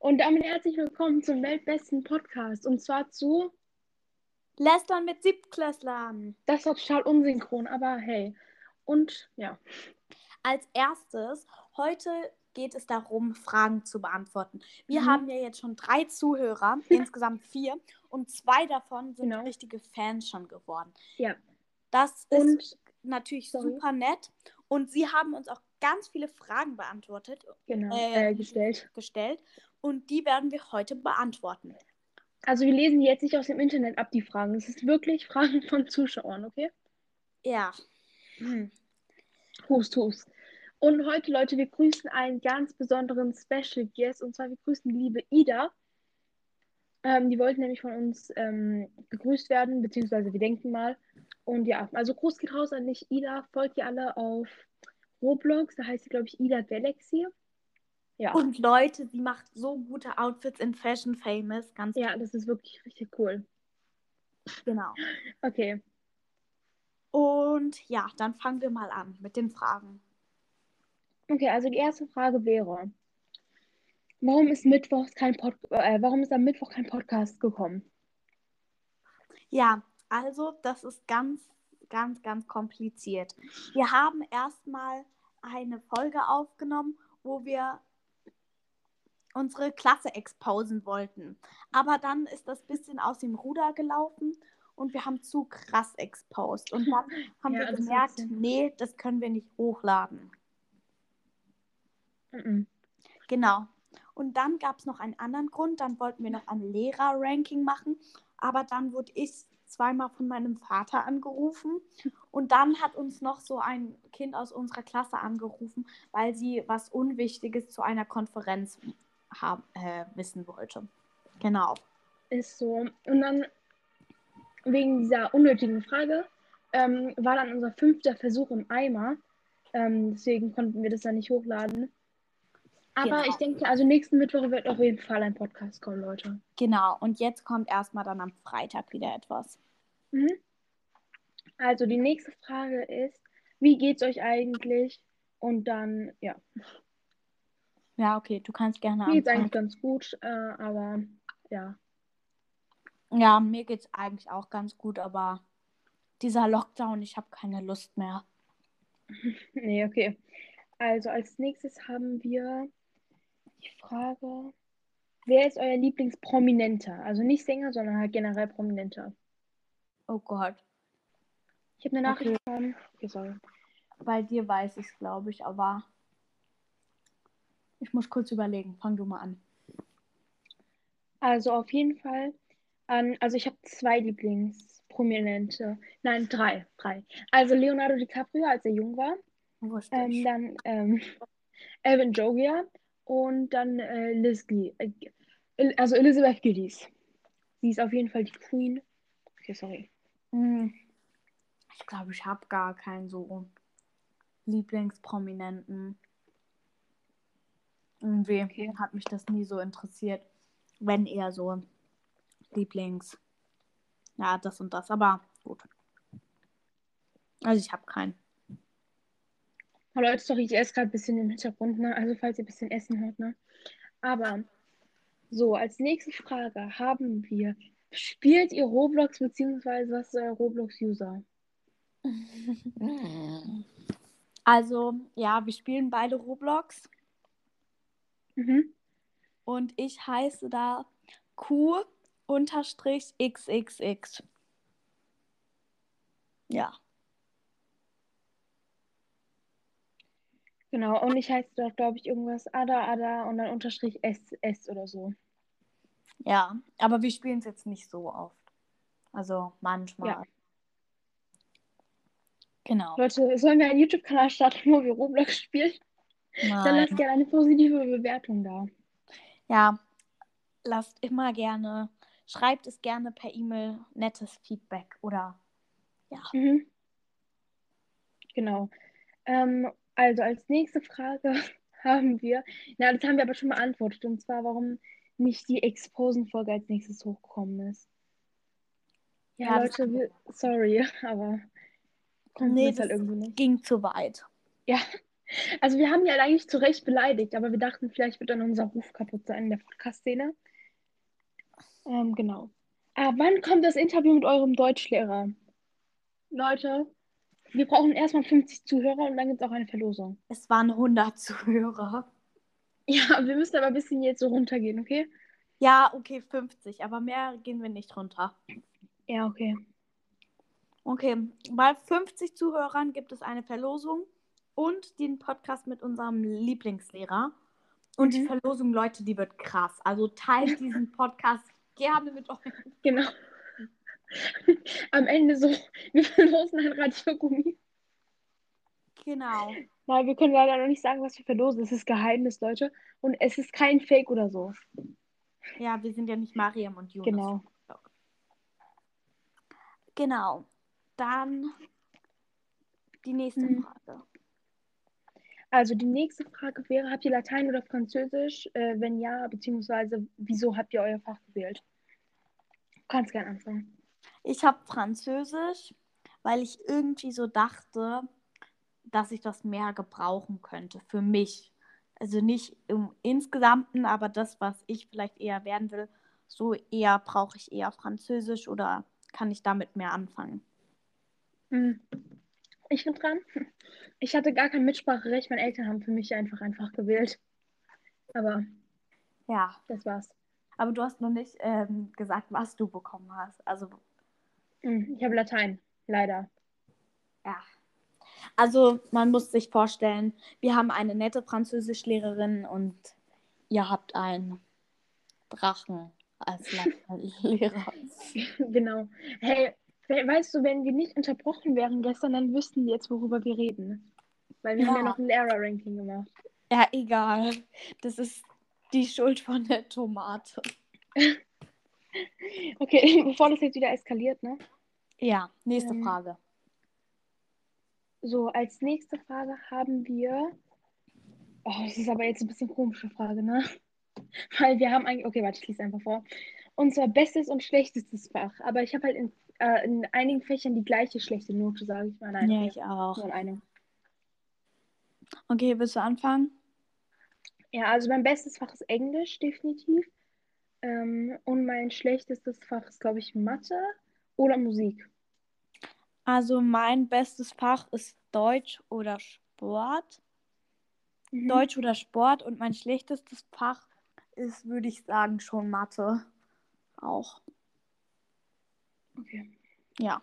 Und damit herzlich willkommen zum weltbesten Podcast. Und zwar zu. Lästern mit Siebtklässlern. Das war total unsynchron, aber hey. Und ja. Als erstes, heute geht es darum, Fragen zu beantworten. Wir Mhm. haben ja jetzt schon drei Zuhörer, insgesamt vier, und zwei davon sind Genau. richtige Fans schon geworden. Ja. Das ist Und natürlich sorry. super nett. Und sie haben uns auch ganz viele Fragen beantwortet, genau, Äh, äh, gestellt. gestellt. Und die werden wir heute beantworten. Also wir lesen die jetzt nicht aus dem Internet ab, die Fragen. Es ist wirklich Fragen von Zuschauern, okay? Ja. Hm. Hust, hust. Und heute, Leute, wir grüßen einen ganz besonderen Special Guest. Und zwar, wir grüßen die liebe Ida. Ähm, die wollte nämlich von uns ähm, gegrüßt werden, beziehungsweise wir denken mal. Und ja, also Gruß geht raus an dich, Ida. Folgt ihr alle auf Roblox. Da heißt sie, glaube ich, Ida Galaxy. Ja. Und Leute, sie macht so gute Outfits in Fashion Famous. Ganz ja, das ist wirklich richtig cool. genau. Okay. Und ja, dann fangen wir mal an mit den Fragen. Okay, also die erste Frage wäre, warum ist Mittwochs kein Pod äh, warum ist am Mittwoch kein Podcast gekommen? Ja, also das ist ganz, ganz, ganz kompliziert. Wir haben erstmal eine Folge aufgenommen, wo wir unsere Klasse exposen wollten. Aber dann ist das bisschen aus dem Ruder gelaufen und wir haben zu krass exposed. Und dann haben Ja, wir gemerkt, nee, das können wir nicht hochladen. Mhm. Genau. Und dann gab es noch einen anderen Grund. Dann wollten wir noch ein Lehrer-Ranking machen. Aber dann wurde ich zweimal von meinem Vater angerufen. Und dann hat uns noch so ein Kind aus unserer Klasse angerufen, weil sie was Unwichtiges zu einer Konferenz haben, äh, wissen wollte. Genau. Ist so. Und dann, wegen dieser unnötigen Frage, ähm, war dann unser fünfter Versuch im Eimer. Ähm, deswegen konnten wir das dann nicht hochladen. Aber Genau. ich denke, also nächsten Mittwoch wird auf jeden Fall ein Podcast kommen, Leute. Genau. Und jetzt kommt erstmal dann am Freitag wieder etwas. Mhm. Also die nächste Frage ist, wie geht's euch eigentlich? Und dann, ja, Ja, okay, du kannst gerne mir geht's anfangen. eigentlich ganz gut, äh, aber ja. Ja, mir geht's eigentlich auch ganz gut, aber dieser Lockdown, ich habe keine Lust mehr. Nee, okay. Also als nächstes haben wir die Frage, wer ist euer Lieblingsprominenter? Also nicht Sänger, sondern halt generell Prominenter. Oh Gott. Ich habe eine Nachricht Okay. bekommen. Okay, sorry. Bei dir weiß ich es, glaube ich, aber ich muss kurz überlegen. Fang du mal an. Also auf jeden Fall, an, also ich habe zwei Lieblingsprominente. Nein, drei, drei. Also Leonardo DiCaprio, als er jung war. Ähm, dann ähm, Evan Jogia und dann äh, Liz Gillies. Äh, also Elizabeth Gillies. Sie ist auf jeden Fall die Queen. Okay, sorry. Hm. Ich glaube, ich habe gar keinen so Lieblingsprominenten. Irgendwie Okay. hat mich das nie so interessiert. Wenn eher so Lieblings. Ja, das und das. Aber gut. Also ich habe keinen. Oh, Leute, sorry, ich esse gerade ein bisschen im Hintergrund, ne? Also falls ihr ein bisschen Essen hört, ne? Aber so, als nächste Frage haben wir, spielt ihr Roblox beziehungsweise was ist euer Roblox-User? Also, ja, wir spielen beide Roblox. Mhm. Und ich heiße da Q-XXX. Ja. Genau, und ich heiße doch, glaube ich, irgendwas Ada, Ada und dann Unterstrich S, S oder so. Ja, aber wir spielen es jetzt nicht so oft. Also manchmal. Ja. Genau. Leute, sollen wir einen YouTube-Kanal starten, wo wir Roblox spielen? Dann lasst Nein. gerne eine positive Bewertung da. Ja, lasst immer gerne, schreibt es gerne per E-Mail nettes Feedback oder ja. Mhm. Genau. Ähm, also als nächste Frage haben wir, na, das haben wir aber schon beantwortet, und zwar, warum nicht die Exposen-Folge als nächstes hochgekommen ist. Ja, Ja, Leute, wir, sorry, aber konnten Nee, das halt das- irgendwie nicht. Ging zu weit. Ja, Also wir haben ja eigentlich zu Recht beleidigt, aber wir dachten, vielleicht wird dann unser Ruf kaputt sein in der Podcast-Szene. Ähm, genau. Ah, wann kommt das Interview mit eurem Deutschlehrer? Leute, wir brauchen erstmal 50 Zuhörer und dann gibt es auch eine Verlosung. Es waren 100 Zuhörer. Ja, wir müssen aber ein bisschen jetzt so runtergehen, okay? Ja, okay, 50, aber mehr gehen wir nicht runter. Ja, okay. Okay, bei 50 Zuhörern gibt es eine Verlosung und den Podcast mit unserem Lieblingslehrer. Und die Mhm. Verlosung, Leute, die wird krass. Also teilt diesen Podcast gerne mit euch. Genau. Am Ende so, wir verlosen ein Radiogummi. Genau. Nein, wir können leider noch nicht sagen, was wir verlosen. Es ist Geheimnis, Leute. Und es ist kein Fake oder so. Ja, wir sind ja nicht Mariam und Jonas. Genau. Genau. Dann die nächste Mhm. Frage. Also die nächste Frage wäre, habt ihr Latein oder Französisch? Äh, wenn ja, beziehungsweise wieso habt ihr euer Fach gewählt? Du kannst gerne anfangen. Ich habe Französisch, weil ich irgendwie so dachte, dass ich das mehr gebrauchen könnte für mich. Also nicht im Insgesamten, aber das, was ich vielleicht eher werden will, so eher brauche ich eher Französisch oder kann ich damit mehr anfangen. Hm. Ich bin dran. Ich hatte gar kein Mitspracherecht. Meine Eltern haben für mich einfach einfach gewählt. Aber Ja, das war's. aber du hast noch nicht ähm, gesagt, was du bekommen hast. Also Hm, Ich habe Latein, leider. Ja. Also man muss sich vorstellen, wir haben eine nette Französischlehrerin und ihr habt einen Drachen als Lehrer. Genau. Hey, weißt du, wenn wir nicht unterbrochen wären gestern, dann wüssten die jetzt, worüber wir reden. Weil wir haben ja Ja. noch ein Lehrer-Ranking gemacht. Ja, egal. Das ist die Schuld von der Tomate. Okay, bevor das jetzt wieder eskaliert, ne? Ja, nächste Ähm, Frage. So, als nächste Frage haben wir. Oh, das ist aber jetzt ein bisschen komische Frage, ne? Weil wir haben eigentlich. Okay, warte, ich lese einfach vor. Zwar bestes und schlechtestes Fach. Aber ich habe halt in, äh, in einigen Fächern die gleiche schlechte Note, sage ich mal. Nein, Ja, okay, ich auch. nur in einem. Okay, willst du anfangen? Ja, also mein bestes Fach ist Englisch, definitiv. Ähm, und mein schlechtestes Fach ist, glaube ich, Mathe oder Musik. Also mein bestes Fach ist Deutsch oder Sport. Mhm. Deutsch oder Sport und mein schlechtestes Fach ist, würde ich sagen, schon Mathe. Auch. Okay. Ja.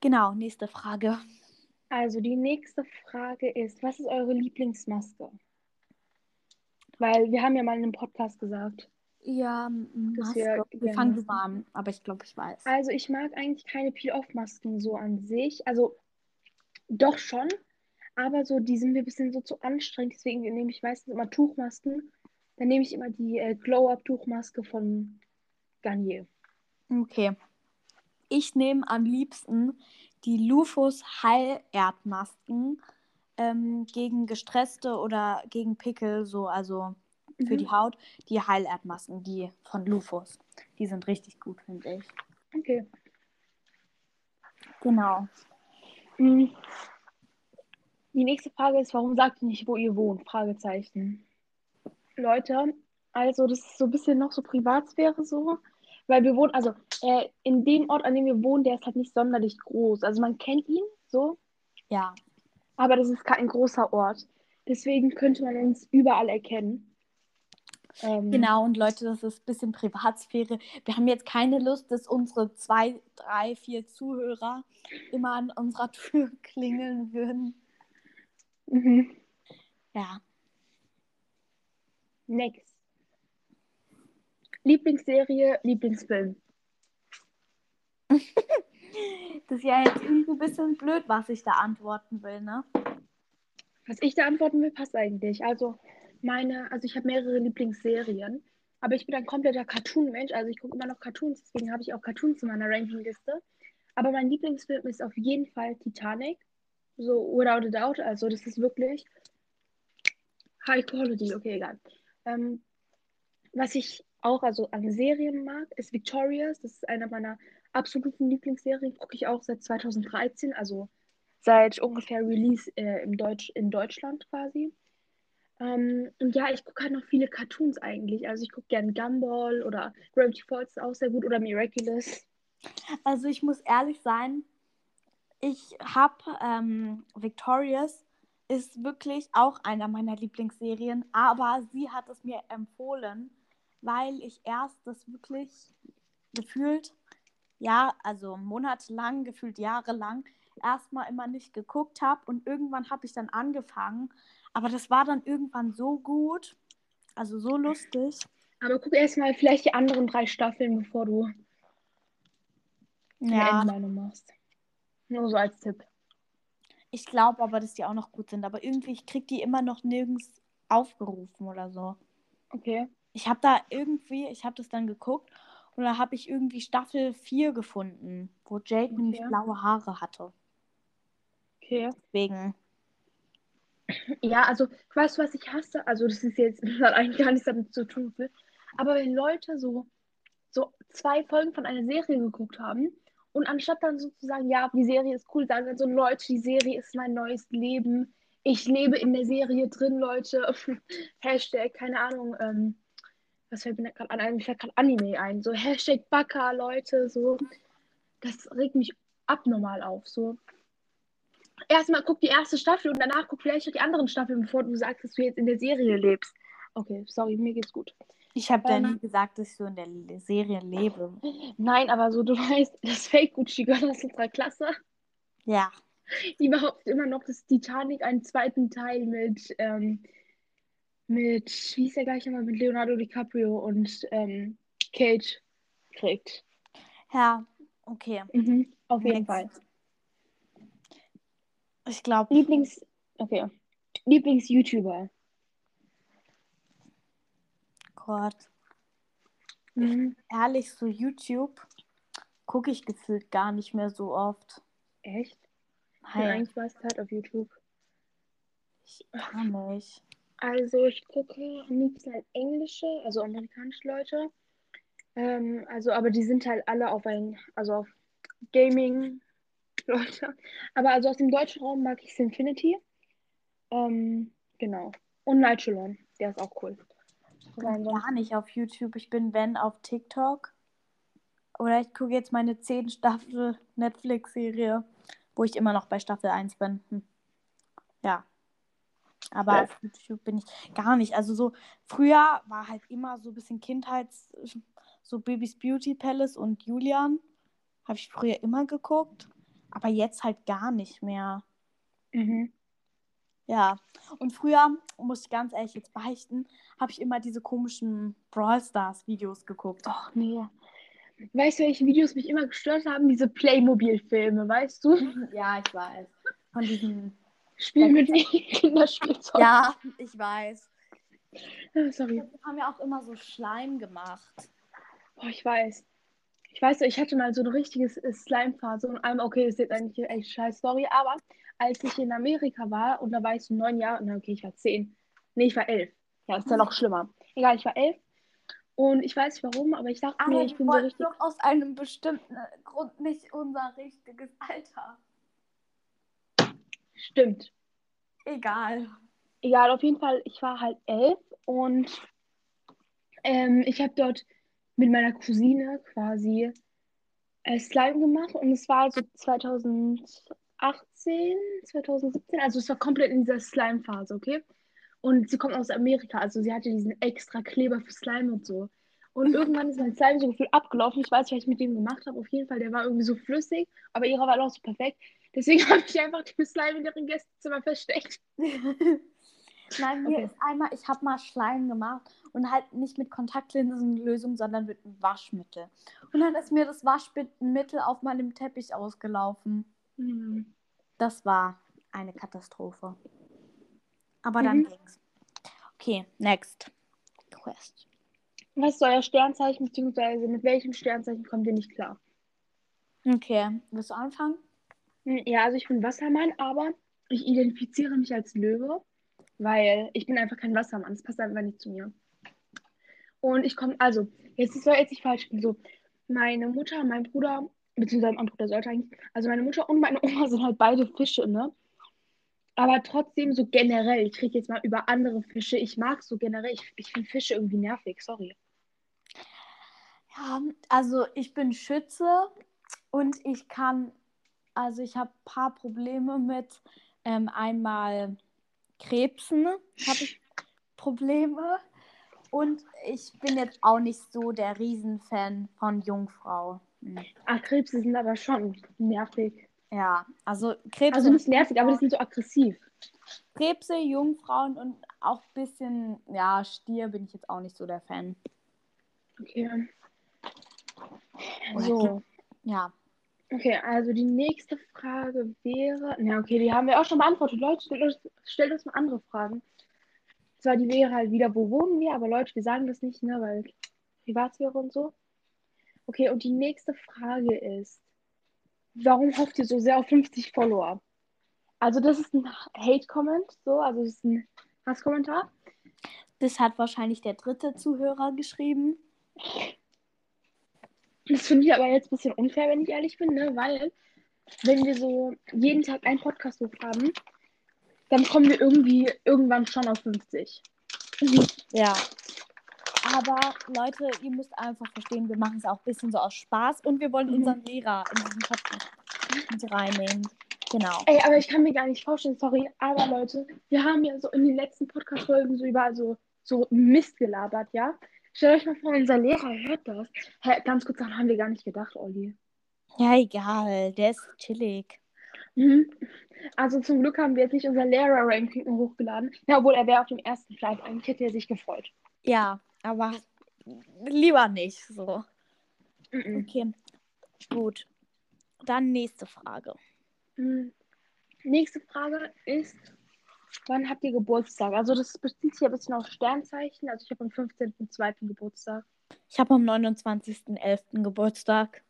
Genau, nächste Frage. Also die nächste Frage ist, was ist eure Lieblingsmaske? Weil wir haben ja mal in einem Podcast gesagt. Ja, Maske. wir Wir, fangen du an, aber ich glaube, ich weiß. Also ich mag eigentlich keine Peel-Off-Masken so an sich. Also doch schon, aber so, die sind mir ein bisschen so zu anstrengend. Deswegen nehme ich meistens immer Tuchmasken. Dann nehme ich immer die äh, Glow-Up-Tuchmaske von Garnier. Okay. Ich nehme am liebsten die Lufus Heilerdmasken ähm, gegen gestresste oder gegen Pickel, so also für Mhm. die Haut, die Heilerdmasken, die von Lufus. Die sind richtig gut, finde ich. Okay. Genau. Mhm. Die nächste Frage ist, warum sagt ihr nicht, wo ihr wohnt? Fragezeichen. Leute, also das ist so ein bisschen noch so Privatsphäre so, weil wir wohnen, also äh, in dem Ort, an dem wir wohnen, der ist halt nicht sonderlich groß. Also man kennt ihn so, Ja. aber das ist kein großer Ort. Deswegen könnte man uns überall erkennen. Ähm, Genau, und Leute, das ist ein bisschen Privatsphäre. Wir haben jetzt keine Lust, dass unsere zwei, drei, vier Zuhörer immer an unserer Tür klingeln würden. Mhm. Ja. Next. Lieblingsserie, Lieblingsfilm. Das ist ja jetzt irgendwie ein bisschen blöd, was ich da antworten will, ne? Was ich da antworten will, passt eigentlich. Also meine, also ich habe mehrere Lieblingsserien, aber ich bin ein kompletter Cartoon-Mensch. Also ich gucke immer noch Cartoons, deswegen habe ich auch Cartoons in meiner Rankingliste. Aber mein Lieblingsfilm ist auf jeden Fall Titanic. So without a doubt. Also das ist wirklich High Quality. Okay, egal. Ähm, was ich auch also an Serien mag, ist Victorious. Das ist einer meiner absoluten Lieblingsserien. Gucke ich auch seit 2013, also seit ungefähr Release äh, im Deutsch, in Deutschland quasi. Ähm, und ja, ich gucke halt noch viele Cartoons eigentlich. Also ich gucke gerne Gumball oder Gravity Falls ist auch sehr gut oder Miraculous. Also ich muss ehrlich sein, ich habe ähm, Victorious ist wirklich auch einer meiner Lieblingsserien, aber sie hat es mir empfohlen, weil ich erst das wirklich gefühlt, ja, also monatelang, gefühlt jahrelang, erstmal immer nicht geguckt habe und irgendwann habe ich dann angefangen, aber das war dann irgendwann so gut, also so lustig. Aber guck erstmal vielleicht die anderen drei Staffeln, bevor du eine Ja, Endmeinung machst. Nur so als Tipp. ich glaube aber, dass die auch noch gut sind, aber irgendwie, ich krieg die immer noch nirgends aufgerufen oder so. Okay. Ich habe da irgendwie, ich habe das dann geguckt und da habe ich irgendwie Staffel 4 gefunden, wo Jake nämlich Okay. blaue Haare hatte. Okay. Deswegen. Ja, also, weißt du, was ich hasse? Also, das ist jetzt das hat eigentlich gar nichts damit zu tun. Phil. Aber wenn Leute so, so zwei Folgen von einer Serie geguckt haben und anstatt dann sozusagen, ja, die Serie ist cool, sagen dann so, Leute, die Serie ist mein neues Leben. Ich lebe in der Serie drin, Leute. Hashtag, keine Ahnung, ähm, was fällt mir gerade an? Mir fällt gerade Anime ein. So, Hashtag Baka, Leute, so. Das regt mich abnormal auf. So, erstmal guck die erste Staffel und danach guck vielleicht noch die anderen Staffeln, bevor du sagst, dass du jetzt in der Serie lebst. Okay, sorry, mir geht's gut. Ich habe ja Ähm. nie gesagt, dass ich so in der Serie lebe. Nein, aber so, du weißt, das Fake-Gucci-Girl aus unserer Klasse, Ja. die behauptet immer noch, dass Titanic einen zweiten Teil mit, ähm, mit, wie ist der gleich nochmal, mit Leonardo DiCaprio und ähm, Kate kriegt. Ja, okay. Mhm, auf jeden Next. Fall. Ich glaube, Lieblings, okay. Lieblings-YouTuber. Gott. Mhm. Ehrlich, so YouTube gucke ich gefühlt gar nicht mehr so oft. Echt? Ich bin Nein, eigentlich meist halt auf YouTube. ich gar nicht. Also ich gucke am liebsten halt englische, also amerikanische Leute. Ähm, also, aber die sind halt alle auf ein, also auf Gaming-Leute. Aber also aus dem deutschen Raum mag ich Sinfinity. Ähm, genau. Und Nightchalon, der ist auch cool. Ansonsten, Gar nicht auf YouTube. Ich bin, wenn, auf TikTok. Oder ich gucke jetzt meine 10 Staffel Netflix-Serie, wo ich immer noch bei Staffel 1 bin. Hm. Ja. Aber auf YouTube bin ich gar nicht. Also so, früher war halt immer so ein bisschen Kindheits, so Babys Beauty Palace und Julian. Habe ich früher immer geguckt. Aber jetzt halt gar nicht mehr. mhm. Ja, und früher, muss ich ganz ehrlich jetzt beichten, habe ich immer diese komischen Brawl Stars Videos geguckt. Ach nee. Weißt du, welche Videos mich immer gestört haben? Diese Playmobil-Filme, weißt du? Ja, ich weiß. Von diesen. Spiel mit mir Kinderspielzeug. Ja, ich weiß. Ah, Sorry. Die haben ja auch immer so Schleim gemacht. Boah, ich weiß. Ich weiß, ich hatte mal so eine richtige äh, Slime-Phase und einmal, okay, das ist jetzt eigentlich echt scheiß Story, aber als ich in Amerika war und da war ich so neun Jahre, na okay, ich war zehn. Nee, ich war elf. Ja, ist ja noch schlimmer. Egal, ich war elf und ich weiß nicht warum, aber ich dachte Aber mir, ich wir bin so richtig. doch aus einem bestimmten Grund nicht unser richtiges Alter. Stimmt. Egal. Egal, auf jeden Fall, ich war halt elf und ähm, ich habe dort mit meiner Cousine quasi äh, Slime gemacht und es war so 2018, 2017, also es war komplett in dieser Slime-Phase, okay? Und sie kommt aus Amerika, also sie hatte diesen extra Kleber für Slime und so. Und irgendwann ist mein Slime so gefühlt abgelaufen. Ich weiß nicht, was ich mit dem gemacht habe. Auf jeden Fall, der war irgendwie so flüssig, aber ihrer war auch so perfekt. Deswegen habe ich einfach den Slime in ihrem Gästezimmer versteckt. Nein, mir Okay. ist einmal, ich habe mal Schleim gemacht und halt nicht mit Kontaktlinsenlösung, sondern mit Waschmittel. Und dann ist mir das Waschmittel auf meinem Teppich ausgelaufen. Hm. Das war eine Katastrophe. Aber dann Mhm. ging's. Okay, next quest. Was ist euer Sternzeichen, beziehungsweise mit welchem Sternzeichen kommt ihr nicht klar? Okay, willst du anfangen? Hm, Ja, also ich bin Wassermann, aber ich identifiziere mich als Löwe, weil ich bin einfach kein Wassermann. Das passt einfach nicht zu mir. Und ich komme, also, jetzt soll jetzt nicht falsch. So, meine Mutter mein Bruder beziehungsweise mein Bruder sollte eigentlich, also meine Mutter und meine Oma sind halt beide Fische, ne? Aber trotzdem so generell, ich rede jetzt mal über andere Fische. Ich mag so generell, ich, ich finde Fische irgendwie nervig, sorry. Ja, also ich bin Schütze und ich kann, also ich habe ein paar Probleme mit ähm, einmal Krebsen, habe ich Probleme. Und ich bin jetzt auch nicht so der Riesenfan von Jungfrau. Hm. Ach, Krebse sind aber schon nervig. Ja, also Krebse. Also nicht nervig, aber die sind so aggressiv. Krebse, Jungfrauen und auch ein bisschen, ja, Stier bin ich jetzt auch nicht so der Fan. Okay. So. Ja. Okay, also die nächste Frage wäre. Na, okay, die haben wir auch schon beantwortet. Leute, stellt uns, stellt uns mal andere Fragen. Zwar die wäre halt wieder, wo wohnen wir, aber Leute, wir sagen das nicht, ne, weil Privatsphäre und so. Okay, und die nächste Frage ist, warum hofft ihr so sehr auf 50 Follower? Also das ist ein Hate-Comment, so, also das ist ein Hasskommentar. Das hat wahrscheinlich der dritte Zuhörer geschrieben. Das finde ich aber jetzt ein bisschen unfair, wenn ich ehrlich bin, ne? weil wenn wir so jeden Tag einen Podcast hochhaben, dann kommen wir irgendwie irgendwann schon auf 50. Ja. Aber Leute, ihr müsst einfach verstehen, wir machen es auch ein bisschen so aus Spaß und wir wollen mhm. unseren Lehrer in diesen Podcast mit reinnehmen. Genau. Ey, aber ich kann mir gar nicht vorstellen, sorry, aber Leute, wir haben ja so in den letzten Podcast-Folgen so über so, so Mist gelabert, ja? Stellt euch mal vor, unser Lehrer hört das. Hä, ganz kurz, daran haben wir gar nicht gedacht, Olli. Ja, egal, der ist chillig. Mhm. Also zum Glück haben wir jetzt nicht unser Lehrer-Ranking hochgeladen. Ja, obwohl er wäre auf dem ersten Platz. Eigentlich hätte er sich gefreut. Ja, aber lieber nicht so. Mhm. Okay, gut. Dann nächste Frage. Mhm. Nächste Frage ist, Wann habt ihr Geburtstag? Also das bezieht sich ein bisschen auf Sternzeichen. Also ich habe am 15.02. Geburtstag. Ich habe am 29.11. Geburtstag.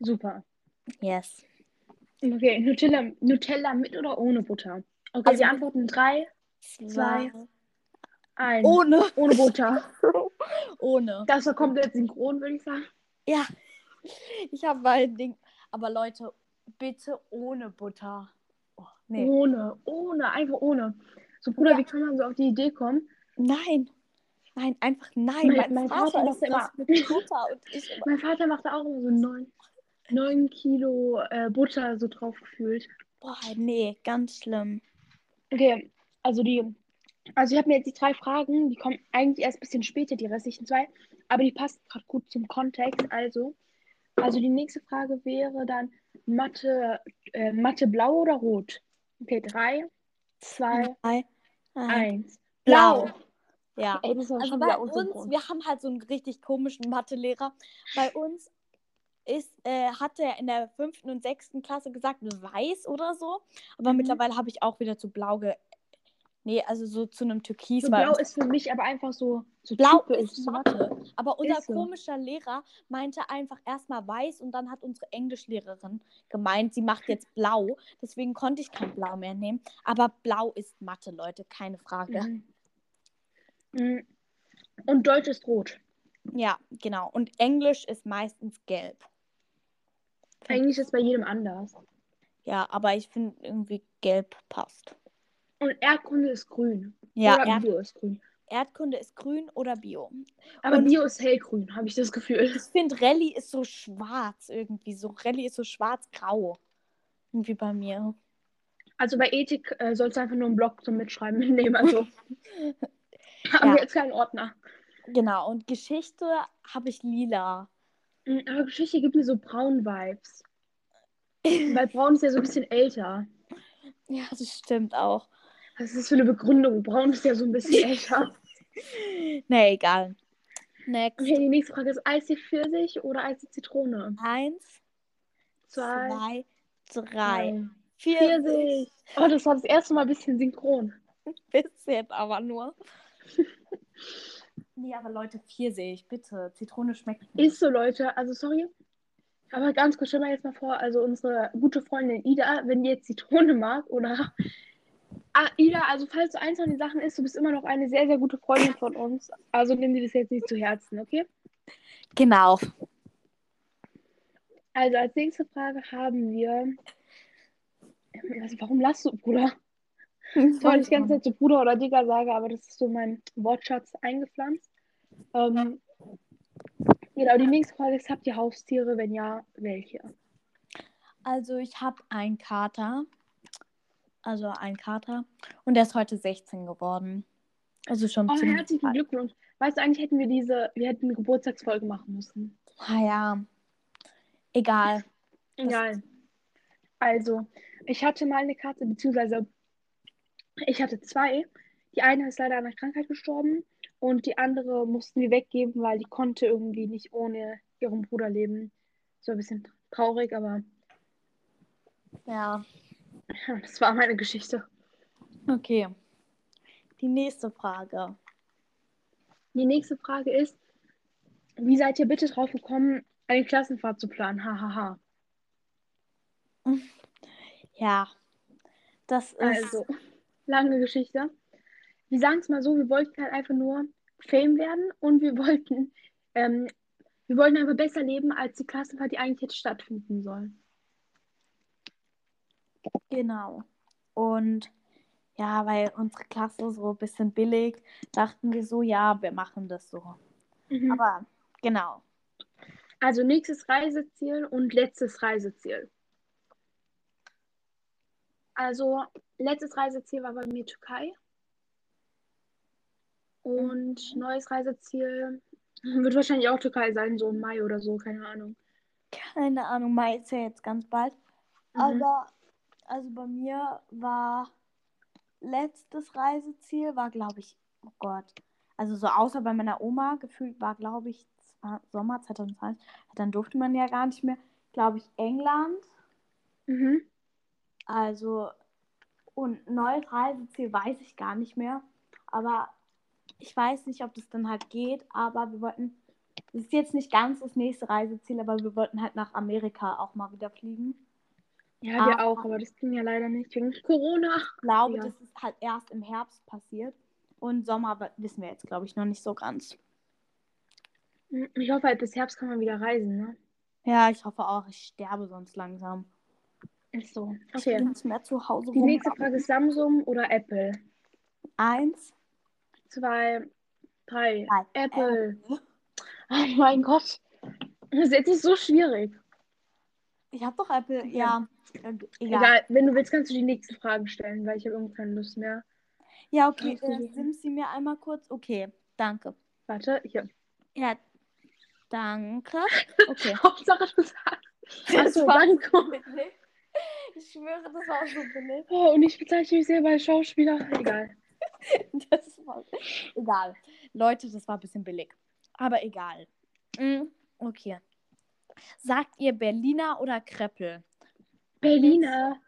Super. Yes. Okay, Nutella, Nutella mit oder ohne Butter? Okay, also, wir antworten drei, zwei, eins. Ohne. Ohne Butter. ohne. Das war komplett synchron, würde ich sagen. Ja. Ich habe mal ein Ding. Aber Leute, bitte ohne Butter. Nee. Ohne, ohne, einfach ohne. So, Bruder, ja. wie kann man so auf die Idee kommen? Nein. Nein, einfach nein. Mein, mein, mein Vater, macht immer, immer. Mein Vater macht da auch immer so neun, neun Kilo äh, Butter so drauf gefühlt. Boah, nee, ganz schlimm. Okay, also die, also ich habe mir jetzt die drei Fragen, die kommen eigentlich erst ein bisschen später, die restlichen zwei, aber die passen gerade gut zum Kontext. Also, also die nächste Frage wäre dann Mathe, äh, Mathe blau oder rot? Okay, drei, zwei, drei, eins. Blau. Ja. Ey, das also bei uns, wir haben halt so einen richtig komischen Mathelehrer. Bei uns ist, äh, hat er in der fünften und sechsten Klasse gesagt, weiß oder so. Aber mhm. mittlerweile habe ich auch wieder zu blau ge Nee, also so zu einem Türkis. So blau ist für mich aber einfach so. so blau ist Mathe. Aber unser so. komischer Lehrer meinte einfach erstmal weiß und dann hat unsere Englischlehrerin gemeint, sie macht jetzt blau. Deswegen konnte ich kein Blau mehr nehmen. Aber blau ist Mathe, Leute, keine Frage. Mhm. mhm. Und Deutsch ist rot. Ja, genau. Und Englisch ist meistens gelb. Englisch ist bei jedem anders. Ja, aber ich finde irgendwie gelb passt. Und Erdkunde ist grün. Ja, oder Erd Bio ist grün. Erdkunde ist grün oder Bio. Aber und Bio ist hellgrün, habe ich das Gefühl. Ich finde, Rallye ist so schwarz irgendwie. So Rallye ist so schwarz-grau. Irgendwie bei mir. Also bei Ethik äh, sollst du einfach nur einen Block zum Mitschreiben mitnehmen. Also haben ja. wir jetzt keinen Ordner. Genau, und Geschichte habe ich lila. Mm, aber Geschichte gibt mir so braun Vibes. Weil braun ist ja so ein bisschen älter. Ja, das stimmt auch. Was ist das für eine Begründung? Braun ist ja so ein bisschen älter. nee, egal. Next. Okay, die nächste Frage ist Eis Pfirsich oder Eis Zitrone? Eins, zwei, zwei drei. Pfirsich. Oh, das war das erste Mal ein bisschen synchron. Bisschen, aber nur. nee, aber Leute, Pfirsich, bitte. Zitrone schmeckt nicht. Ist so, Leute. Also, sorry. Aber ganz kurz, stell mal jetzt mal vor, also unsere gute Freundin Ida, wenn die jetzt Zitrone mag oder Ah, Ida, also falls du eins von den Sachen ist, du bist immer noch eine sehr, sehr gute Freundin von uns. Also nimm dir das jetzt nicht zu Herzen, okay? Genau. Also als nächste Frage haben wir. Also, warum lachst du, Bruder? Weil ich die ganze Zeit so Bruder oder Digger sage, aber das ist so mein Wortschatz eingepflanzt. Ähm, genau, die nächste Frage ist: Habt ihr Haustiere? Wenn ja, welche? Also ich habe einen Kater. Also einen Kater. Und der ist heute 16 geworden. Also schon Oh, herzlichen alt. Glückwunsch. Weißt du, eigentlich hätten wir diese, wir hätten eine Geburtstagsfolge machen müssen. Naja. Egal. Egal. Also, ich hatte mal eine Katze, beziehungsweise ich hatte zwei. Die eine ist leider an einer Krankheit gestorben und die andere mussten wir weggeben, weil die konnte irgendwie nicht ohne ihren Bruder leben. So ein bisschen traurig, aber Ja. das war meine Geschichte. Okay. Die nächste Frage. Die nächste Frage ist, wie seid ihr bitte drauf gekommen, eine Klassenfahrt zu planen? Hahaha. Ja. Das ist. Also, lange Geschichte. Wir sagen es mal so, wir wollten halt einfach nur Fame werden und wir wollten, ähm, wir wollten einfach besser leben als die Klassenfahrt, die eigentlich hätte stattfinden sollen. Genau. Und ja, weil unsere Klasse so ein bisschen billig, dachten wir so, ja, wir machen das so. Mhm. Aber genau. Also nächstes Reiseziel und letztes Reiseziel. Also letztes Reiseziel war bei mir Türkei. Und neues Reiseziel wird wahrscheinlich auch Türkei sein, so im Mai oder so, keine Ahnung. Keine Ahnung, Mai ist ja jetzt ganz bald. Mhm. Aber also bei mir war letztes Reiseziel, war glaube ich, oh Gott, also so außer bei meiner Oma gefühlt war glaube ich zwar Sommer 2020, dann durfte man ja gar nicht mehr, glaube ich England, Mhm. also und neues Reiseziel weiß ich gar nicht mehr, aber ich weiß nicht, ob das dann halt geht, aber wir wollten, das ist jetzt nicht ganz das nächste Reiseziel, aber wir wollten halt nach Amerika auch mal wieder fliegen. Ja, wir Aber- auch, aber das ging ja leider nicht wegen Corona. Ich glaube, Ja. das ist halt erst im Herbst passiert. Und Sommer wissen wir jetzt, glaube ich, noch nicht so ganz. Ich hoffe halt, bis Herbst kann man wieder reisen, ne? Ja, ich hoffe auch, ich sterbe sonst langsam. Ist so. Ich Okay. nicht mehr zu Hause Die nächste. Frage ist Samsung oder Apple? Eins. Zwei, drei. Drei. Apple. Oh mein Gott. Das ist jetzt so schwierig. Ich habe doch Apple. Okay. Ja. Egal. Egal. wenn du willst, kannst du die nächsten Fragen stellen, weil ich habe irgendwie keine Lust mehr. Ja, okay. Du Äh. Sims sie mir einmal kurz. Okay, danke. Warte, hier. Ja, danke. Okay. Hauptsache du sagst. Achso, war danke. Ich schwöre, das war so billig. Oh, und ich bezeichne mich selber als Schauspieler. Egal. Das war egal. Leute, das war ein bisschen billig. Aber egal. Mm, Okay. Sagt ihr Berliner oder Kreppel? Berliner.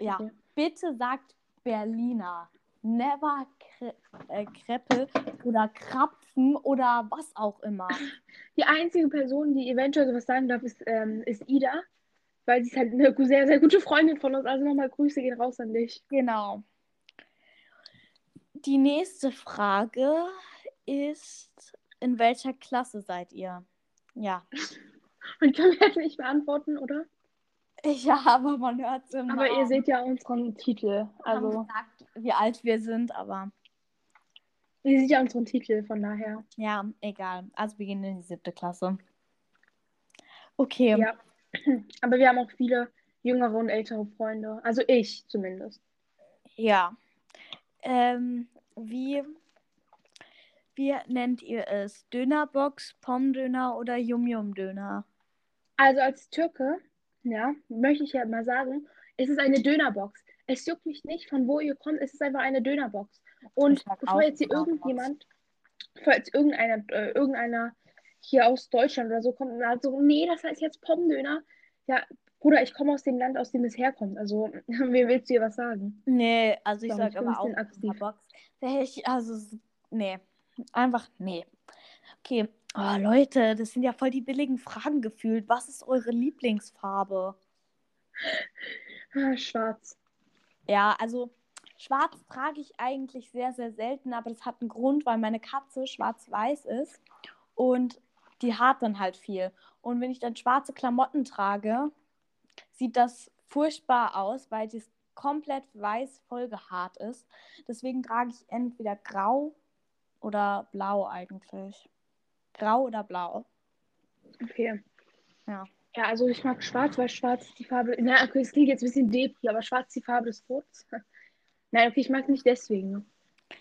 Ja, Okay. bitte sagt Berliner. Never Kre äh, Kreppel oder Krapfen oder was auch immer. Die einzige Person, die eventuell sowas sagen darf, ist, ähm, ist Ida. Weil sie ist halt eine sehr, sehr gute Freundin von uns. Also nochmal Grüße gehen raus an dich. Genau. Die nächste Frage ist, in welcher Klasse seid ihr? Ja. Und können wir jetzt nicht beantworten, oder? Ja, aber man hört es immer. Aber ihr seht ja unseren Titel. Wir haben Also, gesagt, wie alt wir sind, aber ihr seht ja unseren Titel, von daher. ja, egal. Also wir gehen in die siebte Klasse. Okay. Ja. Aber wir haben auch viele jüngere und ältere Freunde. Also ich zumindest. Ja. Ähm, wie, wie nennt ihr es? Dönerbox, Pommdöner oder Yum-Yum-Döner? Also als Türke, ja, möchte ich ja mal sagen, es ist eine Dönerbox. Es juckt mich nicht, von wo ihr kommt, es ist einfach eine Dönerbox. Und bevor jetzt hier irgendjemand, bevor jetzt irgendeiner, äh, irgendeiner hier aus Deutschland oder so kommt und sagt so, nee, das heißt jetzt Pommdöner. Ja, Bruder, ich komme aus dem Land, aus dem es herkommt. Also, wer willst du dir was sagen? Nee, also ich Doch, sag ich bin aber ein auch ich, also, nee. Einfach, nee. Okay. Oh, Leute, das sind ja voll die billigen Fragen gefühlt. Was ist eure Lieblingsfarbe? Ah, schwarz. Ja, also schwarz trage ich eigentlich sehr, sehr selten, aber das hat einen Grund, weil meine Katze schwarz-weiß ist. Und die haart dann halt viel. Und wenn ich dann schwarze Klamotten trage, sieht das furchtbar aus, weil das komplett weiß vollgehaart ist. Deswegen trage ich entweder grau oder blau eigentlich. Grau oder blau. Okay. Ja. Ja, also ich mag schwarz, weil schwarz ist die Farbe. Na, okay, es klingt jetzt ein bisschen depri, aber schwarz ist die Farbe des Todes. Nein, okay, ich mag es nicht deswegen.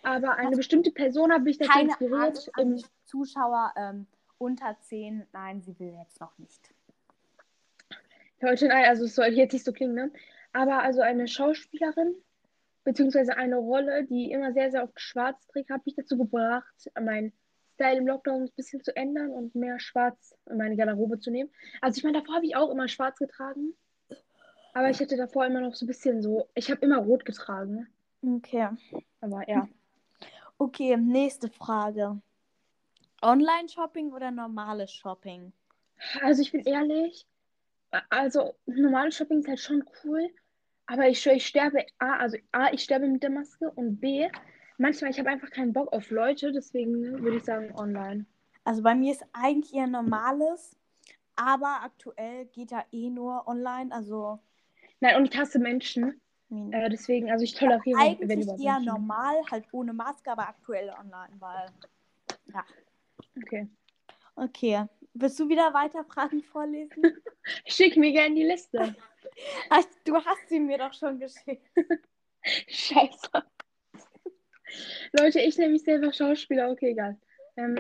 Aber eine bestimmte Person habe ich dazu inspiriert. Angst an Im, Zuschauer ähm, unter 10. Nein, sie will jetzt noch nicht. Heute, nein, also es soll jetzt nicht so klingen, ne? Aber also eine Schauspielerin, beziehungsweise eine Rolle, die immer sehr, sehr oft schwarz trägt, habe ich dazu gebracht, meinen Style im Lockdown ein bisschen zu ändern und mehr schwarz in meine Garderobe zu nehmen. Also ich meine, davor habe ich auch immer schwarz getragen. Aber ich hatte davor immer noch so ein bisschen so, ich habe immer rot getragen. Okay. Aber ja. Okay, nächste Frage. Online-Shopping oder normales Shopping? Also ich bin ehrlich, also normales Shopping ist halt schon cool, aber ich ich sterbe A, also A, ich sterbe mit der Maske und B, manchmal, ich habe einfach keinen Bock auf Leute, deswegen würde ich sagen online. Also bei mir ist eigentlich eher normales, aber aktuell geht ja eh nur online. Also Nein, und ich hasse Menschen, hm, äh, deswegen, also ich toleriere, wenn eigentlich überhaupt eher Menschen. normal, halt ohne Maske, aber aktuell online, weil. Ja. Okay. Okay. Willst du wieder weiter Fragen vorlesen? Schick mir gerne die Liste. Ach, du hast sie mir doch schon geschickt. Scheiße. Leute, ich nenne mich selber Schauspieler, okay, egal. Ähm,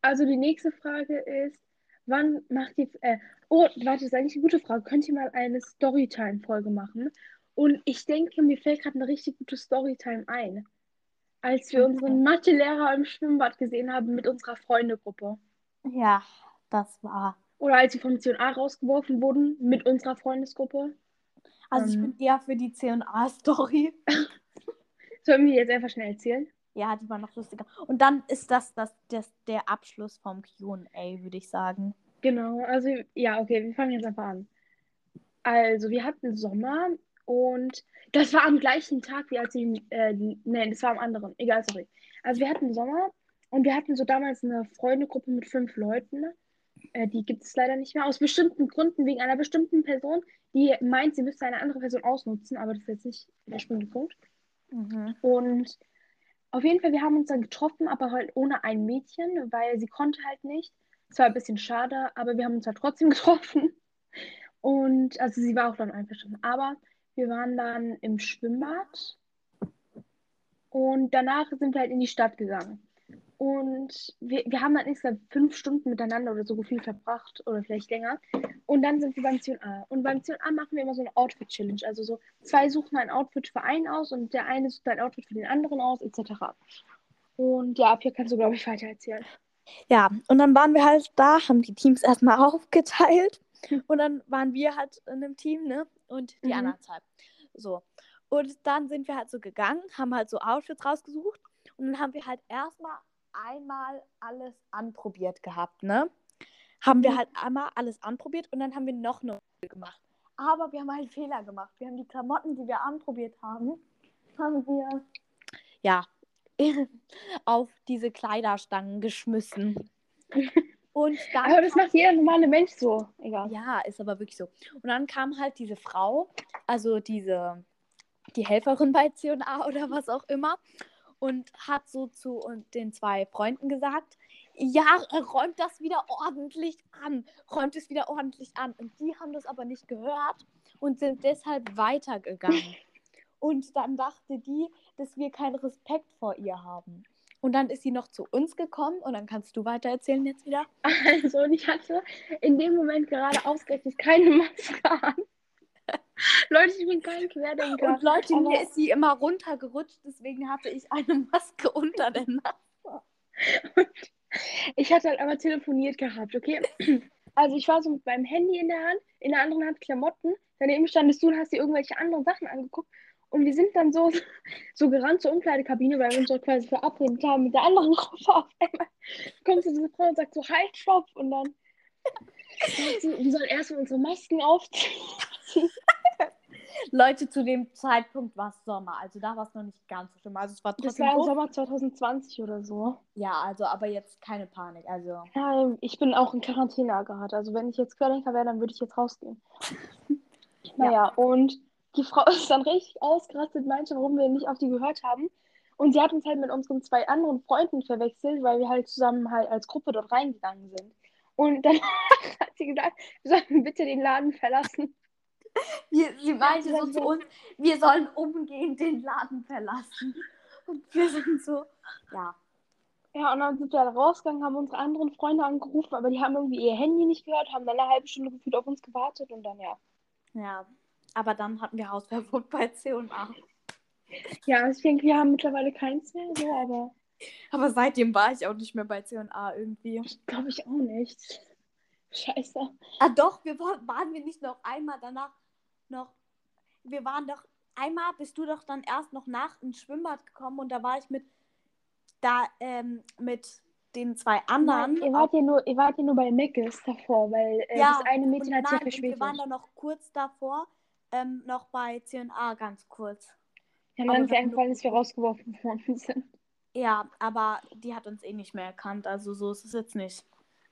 also die nächste Frage ist, wann macht die... Äh, oh, warte, das ist eigentlich eine gute Frage. Könnt ihr mal eine Storytime-Folge machen? Und ich denke, mir fällt gerade eine richtig gute Storytime ein. Als wir unseren Mathelehrer im Schwimmbad gesehen haben mit unserer Freundegruppe. Ja, das war. Oder als sie vom C&A rausgeworfen wurden mit unserer Freundesgruppe. Also ich Ähm. bin eher für die C&A-Story. Sollen wir jetzt einfach schnell erzählen? Ja, die war noch lustiger. Und dann ist das, das, das der Abschluss vom QA, würde ich sagen. Genau, also ja, okay, wir fangen jetzt einfach an. Also, wir hatten Sommer und das war am gleichen Tag, wie als sie, äh, nein, das war am anderen, egal, sorry. Also, wir hatten Sommer und wir hatten so damals eine Freundegruppe mit fünf Leuten. Äh, die gibt es leider nicht mehr, aus bestimmten Gründen, wegen einer bestimmten Person, die meint, sie müsste eine andere Person ausnutzen, aber das ist jetzt nicht der springende Punkt. Mhm. Und auf jeden Fall, wir haben uns dann getroffen, aber halt ohne ein Mädchen, weil sie konnte halt nicht. Es war ein bisschen schade, aber wir haben uns halt trotzdem getroffen. Und also sie war auch dann einverstanden. Aber wir waren dann im Schwimmbad und danach sind wir halt in die Stadt gegangen. Und wir, wir haben halt insgesamt fünf Stunden miteinander oder so gefühlt verbracht oder vielleicht länger. Und dann sind wir beim C&A. Und beim C&A machen wir immer so eine Outfit-Challenge. Also so zwei suchen ein Outfit für einen aus und der eine sucht ein Outfit für den anderen aus, etc. Und ja, ab hier kannst du, glaube ich, weiter erzählen. Ja, und dann waren wir halt da, haben die Teams erstmal aufgeteilt. Und dann waren wir halt in einem Team, ne? Und die Mhm. anderen zwei. So. Und dann sind wir halt so gegangen, haben halt so Outfits rausgesucht. Und dann haben wir halt erstmal einmal alles anprobiert gehabt, ne? Haben wir Mhm. halt einmal alles anprobiert und dann haben wir noch eine Runde gemacht. Aber wir haben halt einen Fehler gemacht. Wir haben die Klamotten, die wir anprobiert haben, haben wir ja auf diese Kleiderstangen geschmissen. Und dann Aber das macht jeder normale Mensch so. Egal. ja, ist aber wirklich so. Und dann kam halt diese Frau, also diese, die Helferin bei C&A oder was auch immer, und hat so zu und den zwei Freunden gesagt, ja, räumt das wieder ordentlich an, räumt es wieder ordentlich an. Und die haben das aber nicht gehört und sind deshalb weitergegangen. und dann dachte die, dass wir keinen Respekt vor ihr haben. Und dann ist sie noch zu uns gekommen und dann kannst du weiter erzählen jetzt wieder. Also, und ich hatte in dem Moment gerade ausgerechnet keine Maske an. Leute, ich bin kein Querdenker. Und Leute, aber- mir ist sie immer runtergerutscht, deswegen hatte ich eine Maske unter der Nase. Ich hatte halt aber telefoniert gehabt, okay? Also ich war so mit meinem Handy in der Hand, in der anderen Hand Klamotten. Daneben standest du und hast dir irgendwelche anderen Sachen angeguckt. Und wir sind dann so, so gerannt zur Umkleidekabine, weil wir uns dort quasi verabredet haben mit der anderen Gruppe. Auf einmal kommt so diese Frau und sagt so, halt, stopp. Und dann sie, wir sollen erstmal unsere Masken aufziehen. Leute, zu dem Zeitpunkt war es Sommer, also da war es noch nicht ganz so schlimm. Also es war Das trotzdem war im. Sommer 2020 oder so. Ja, also aber jetzt keine Panik. Also Ja, ich bin auch in Quarantäne gerade. Also wenn ich jetzt Querdenker wäre, dann würde ich jetzt rausgehen. Naja, und die Frau ist dann richtig ausgerastet, meinte, warum wir nicht auf die gehört haben. Und sie hat uns halt mit unseren zwei anderen Freunden verwechselt, weil wir halt zusammen halt als Gruppe dort reingegangen sind. Und dann hat sie gesagt, wir sollten bitte den Laden verlassen. Wir, sie meinte so zu uns, wir sollen umgehend den Laden verlassen. Und wir sind so, ja. Ja, und dann sind wir rausgegangen, haben unsere anderen Freunde angerufen, aber die haben irgendwie ihr Handy nicht gehört, haben dann eine halbe Stunde gefühlt auf uns gewartet und dann ja. Ja. Aber dann hatten wir Hausverbot bei C&A. Ja, ich denke, wir haben mittlerweile keins mehr, so, aber Aber seitdem war ich auch nicht mehr bei C&A irgendwie. glaube ich auch nicht. Scheiße. Ah doch, wir war- waren wir nicht noch einmal danach noch. Wir waren doch einmal bist du doch dann erst noch nach ins Schwimmbad gekommen und da war ich mit da ähm, mit den zwei anderen. Nein, ihr wart ja nur, ihr wart ja nur bei Mickes davor, weil äh, Ja, das eine Mädchen hat sich verspätet. wir waren dann noch kurz davor ähm, noch bei C&A ganz kurz. ja, dann ist eingefallen, dass wir rausgeworfen worden sind. Ja, aber die hat uns eh nicht mehr erkannt, also so ist es jetzt nicht.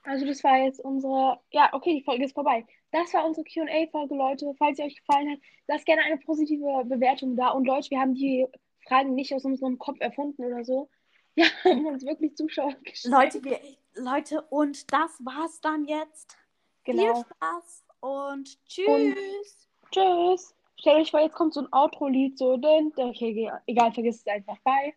Also das war jetzt unsere, ja, okay, die Folge ist vorbei. Das war unsere Q&A-Folge, Leute. Falls sie euch gefallen hat, lasst gerne eine positive Bewertung da. Und Leute, wir haben die Fragen nicht aus unserem Kopf erfunden oder so. Wir haben uns wirklich Zuschauer gestellt. Leute, wir, Leute, und das war's dann jetzt. Viel genau. Spaß und tschüss. Tschüss. Stellt euch vor, jetzt kommt so ein Outro-Lied, so, denn, okay, egal, vergiss es einfach. Bye.